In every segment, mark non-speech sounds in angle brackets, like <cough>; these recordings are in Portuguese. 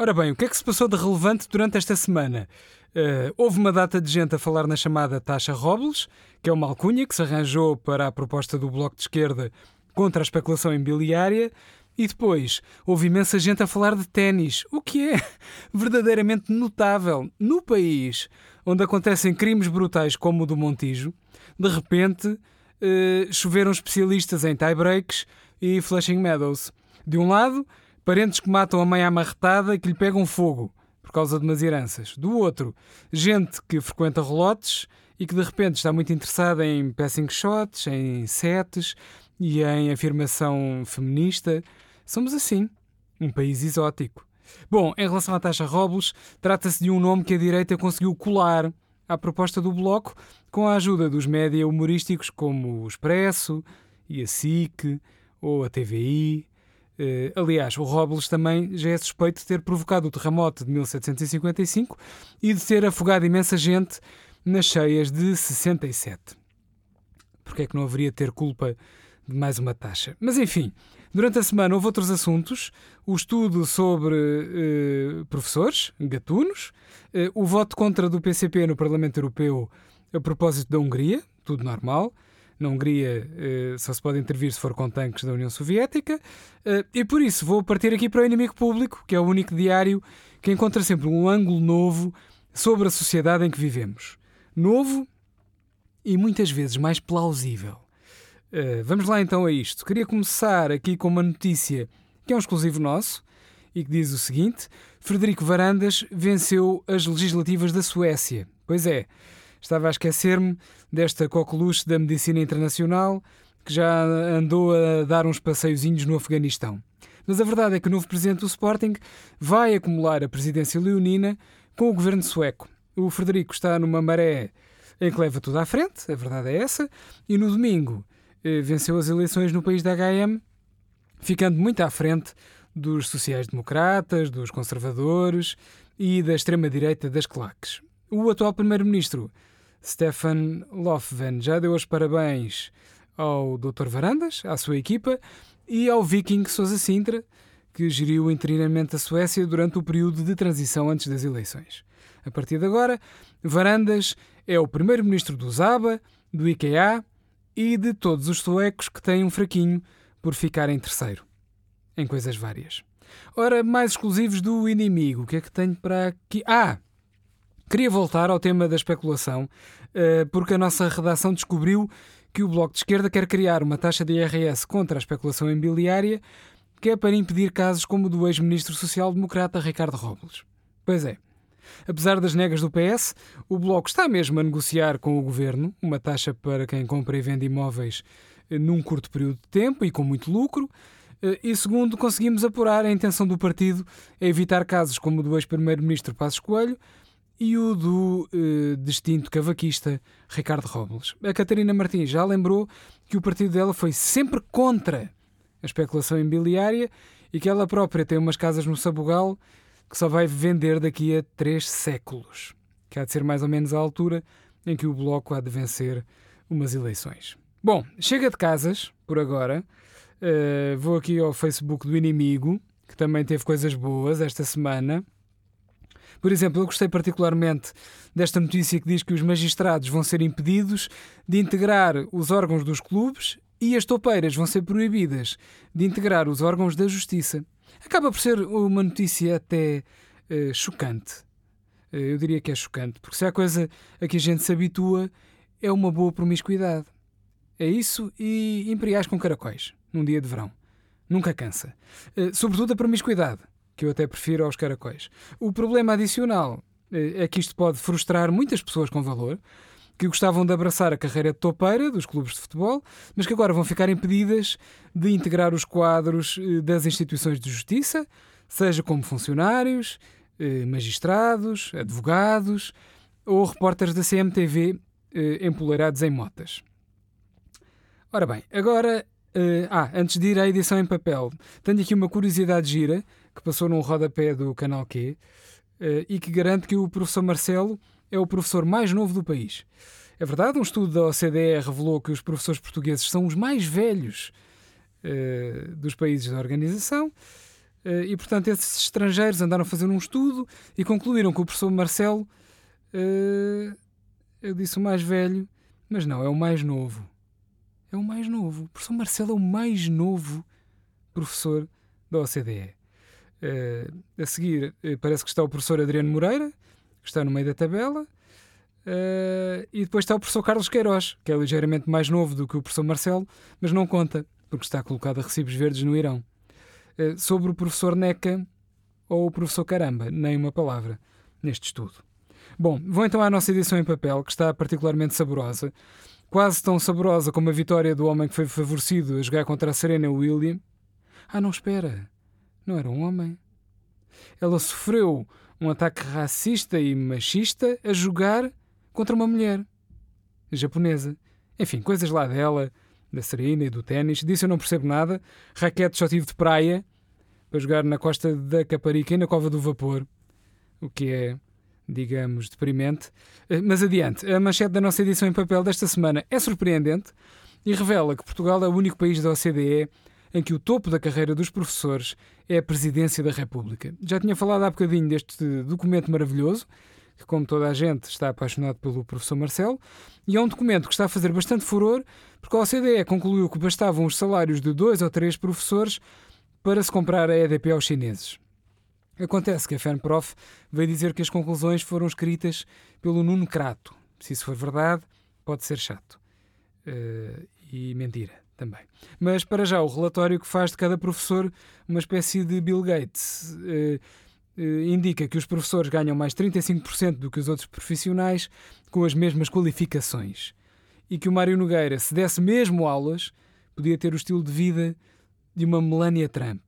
Ora bem, o que é que se passou de relevante durante esta semana? Uh, houve uma data de gente a falar na chamada taxa Robles, que é uma alcunha que se arranjou para a proposta do Bloco de Esquerda contra a especulação imobiliária. E depois houve imensa gente a falar de ténis, o que é <laughs> verdadeiramente notável. No país onde acontecem crimes brutais como o do Montijo, de repente uh, choveram especialistas em tie-breaks e Flushing Meadows. De um lado, parentes que matam a mãe amarretada e que lhe pegam fogo por causa de umas heranças. Do outro, gente que frequenta relotes e que de repente está muito interessada em passing shots, em sets e em afirmação feminista. Somos assim, um país exótico. Bom, em relação à taxa Robles, trata-se de um nome que a direita conseguiu colar à proposta do Bloco com a ajuda dos média humorísticos como o Expresso e a SIC ou a TVI. Uh, aliás, o Robles também já é suspeito de ter provocado o terremoto de 1755 e de ter afogado imensa gente nas cheias de 67. Porque é que não haveria ter culpa de mais uma taxa? Mas enfim, durante a semana houve outros assuntos: o estudo sobre uh, professores, gatunos, uh, o voto contra do PCP no Parlamento Europeu a propósito da Hungria, tudo normal na Hungria eh, só se pode intervir se for com tanques da União Soviética, eh, e por isso vou partir aqui para o Inimigo Público, que é o único diário que encontra sempre um ângulo novo sobre a sociedade em que vivemos. Novo e muitas vezes mais plausível. Uh, vamos lá então a isto. Queria começar aqui com uma notícia que é um exclusivo nosso e que diz o seguinte: Frederico Varandas venceu as legislativas da Suécia. Pois é, Estava a esquecer-me desta coqueluche da medicina internacional que já andou a dar uns passeiozinhos no Afeganistão. Mas a verdade é que o novo presidente do Sporting vai acumular a presidência leonina com o governo sueco. O Frederico está numa maré em que leva tudo à frente, a verdade é essa, e no domingo eh, venceu as eleições no país da HM, ficando muito à frente dos sociais-democratas, dos conservadores e da extrema-direita das claques. O atual primeiro-ministro Stefan Löfven já deu os parabéns ao Dr. Varandas, à sua equipa e ao Viking Sousa Sintra, que geriu interinamente a Suécia durante o período de transição antes das eleições. A partir de agora, Varandas é o primeiro-ministro do ZABA, do IKEA e de todos os suecos que têm um fraquinho por ficar em terceiro. Em coisas várias. Ora, mais exclusivos do inimigo, o que é que tenho para aqui? Ah! Queria voltar ao tema da especulação, eh, porque a nossa redação descobriu que o Bloco de Esquerda quer criar uma taxa de IRS contra a especulação imobiliária que é para impedir casos como o do ex-ministro social-democrata Ricardo Robles. Pois é. Apesar das negas do PS, o Bloco está mesmo a negociar com o governo uma taxa para quem compra e vende imóveis eh, num curto período de tempo e com muito lucro. Eh, e segundo, conseguimos apurar a intenção do partido a evitar casos como o do ex-primeiro-ministro Passos Coelho, e o do uh, distinto cavaquista Ricardo Robles. A Catarina Martins já lembrou que o partido dela foi sempre contra a especulação imobiliária e que ela própria tem umas casas no Sabugal que só vai vender daqui a três séculos, que há de ser mais ou menos a altura em que o Bloco há de vencer umas eleições. Bom, chega de casas, por agora. Uh, vou aqui ao Facebook do Inimigo, que também teve coisas boas esta semana. Por exemplo, eu gostei particularmente desta notícia que diz que os magistrados vão ser impedidos de integrar os órgãos dos clubes e as topeiras vão ser proibidas de integrar os órgãos da justiça. Acaba por ser uma notícia até uh, chocante. Uh, eu diria que é chocante, porque se há coisa a que a gente se habitua é uma boa promiscuidade. É isso e imperiais com caracóis, num dia de verão. Nunca cansa. Uh, sobretudo a promiscuidade que eu até prefiro aos caracóis. O problema adicional eh, é que isto pode frustrar muitas pessoas com valor que gostavam de abraçar a carreira de topeira dos clubes de futebol, mas que agora vão ficar impedidas de integrar os quadros eh, das instituições de justiça, seja como funcionários, eh, magistrados, advogados ou repórteres da CMTV empoleirados em motas. Ora bem, agora. ah, antes de ir à edição em papel, tenho aqui uma curiosidade gira que passou num rodapé do Canal Q eh, e que garante que o professor Marcelo é o professor mais novo do país. É verdade, um estudo da OCDE revelou que os professores portugueses são os mais velhos uh, dos países da organização, Uh, e, portanto, esses estrangeiros andaram a fazer um estudo e concluíram que o professor Marcelo, eu disse o mais velho, mas não, é o mais novo. É o mais novo. O professor Marcelo é o mais novo professor da OCDE. Uh, a seguir, parece que está o professor Adriano Moreira, que está no meio da tabela. Uh, e depois está o professor Carlos Queiroz, que é ligeiramente mais novo do que o professor Marcelo, mas não conta, porque está colocado a recibos verdes no Irão. Uh, sobre o professor Neca ou o professor Caramba, nem uma palavra neste estudo. Bom, vou então à nossa edição em papel, que está particularmente saborosa, quase tão saborosa como a vitória do homem que foi favorecido a jogar contra a Serena William. Ah, não espera, não era um homem. Ela sofreu um ataque racista e machista a jogar contra uma mulher japonesa. Enfim, coisas lá dela, da Serena e do ténis. Disso eu não percebo nada. Raquete só tive de praia para jogar na costa da Caparica e na Cova do Vapor, o que é, digamos, deprimente. Eh, mas adiante, a manchete da nossa edição em papel desta semana é surpreendente e revela que Portugal é o único país da OCDE em que o topo da carreira dos professores é a Presidência da República. Já tinha falado há bocadinho deste documento maravilhoso que, como toda a gente, está apaixonado pelo professor Marcelo, e é um documento que está a fazer bastante furor, porque a OCDE concluiu que bastavam os salários de dois ou três professores para se comprar a EDP aos chineses. Acontece que a FENPROF veio dizer que as conclusões foram escritas pelo Nuno Crato. Se isso for verdade, pode ser chato. Uh, e mentira também. Mas para já, o relatório que faz de cada professor uma espécie de Bill Gates. Uh, eh, indica que os professores ganham mais 35% do que os outros profissionais com as mesmas qualificações. E que o Mário Nogueira, se desse mesmo aulas, podia ter o estilo de vida de uma Melania Trump.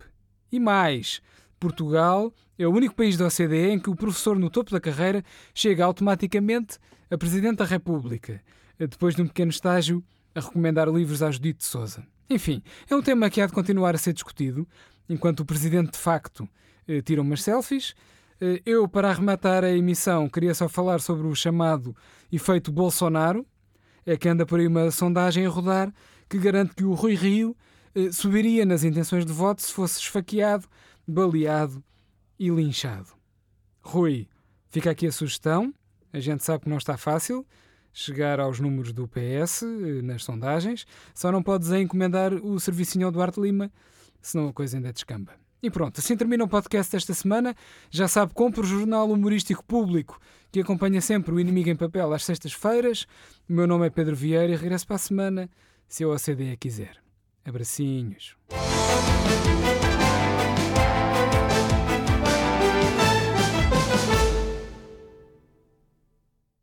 E mais, Portugal é o único país da OCDE em que o professor no topo da carreira chega automaticamente a Presidente da República, depois de um pequeno estágio a recomendar livros à Judite de Souza. Enfim, é um tema que há de continuar a ser discutido, enquanto o Presidente de facto eh, tiram umas selfies. Eh, eu, para arrematar a emissão, queria só falar sobre o chamado efeito Bolsonaro, é que anda por aí uma sondagem a rodar que garante que o Rui Rio eh, subiria nas intenções de voto se fosse esfaqueado, baleado e linchado. Rui, fica aqui a sugestão. A gente sabe que não está fácil chegar aos números do PS nas sondagens. Só não podes encomendar o servicinho ao Duarte Lima, senão a coisa ainda descamba. E pronto, assim termina o podcast desta semana. Já sabe, compre o jornal humorístico público que acompanha sempre o Inimigo em Papel às sextas-feiras. O meu nome é Pedro Vieira e regresso para a semana, se a OCDE quiser. Abracinhos.